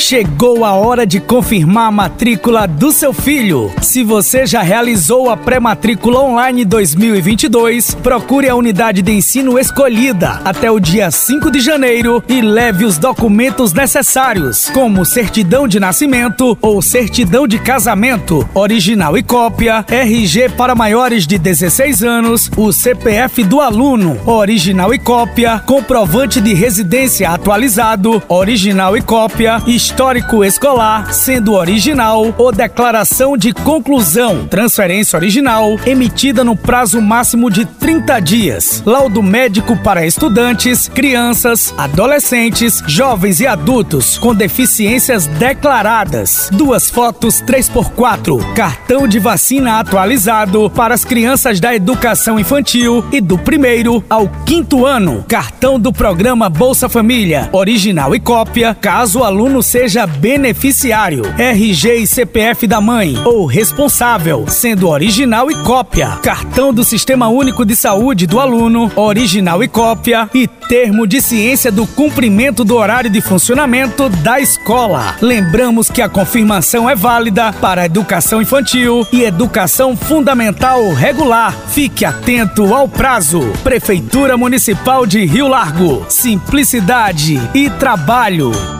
Chegou a hora de confirmar a matrícula do seu filho. Se você já realizou a pré-matrícula online 2022, procure a unidade de ensino escolhida até o dia 5 de janeiro e leve os documentos necessários, como certidão de nascimento ou certidão de casamento, original e cópia, RG para maiores de 16 anos, o CPF do aluno, original e cópia, comprovante de residência atualizado, original e cópia, histórico escolar, sendo original, ou declaração de conclusão, transferência original, emitida no prazo máximo de 30 dias. Laudo médico para estudantes, crianças, adolescentes, jovens e adultos com deficiências declaradas. Duas fotos 3x4, cartão de vacina atualizado para as crianças da educação infantil e do primeiro ao quinto ano. Cartão do programa Bolsa Família, original e cópia, caso o aluno seja seja beneficiário, RG e CPF da mãe ou responsável, sendo original e cópia, cartão do Sistema Único de Saúde do aluno, original e cópia e termo de ciência do cumprimento do horário de funcionamento da escola. Lembramos que a confirmação é válida para educação infantil e educação fundamental regular. Fique atento ao prazo. Prefeitura Municipal de Rio Largo. Simplicidade e trabalho.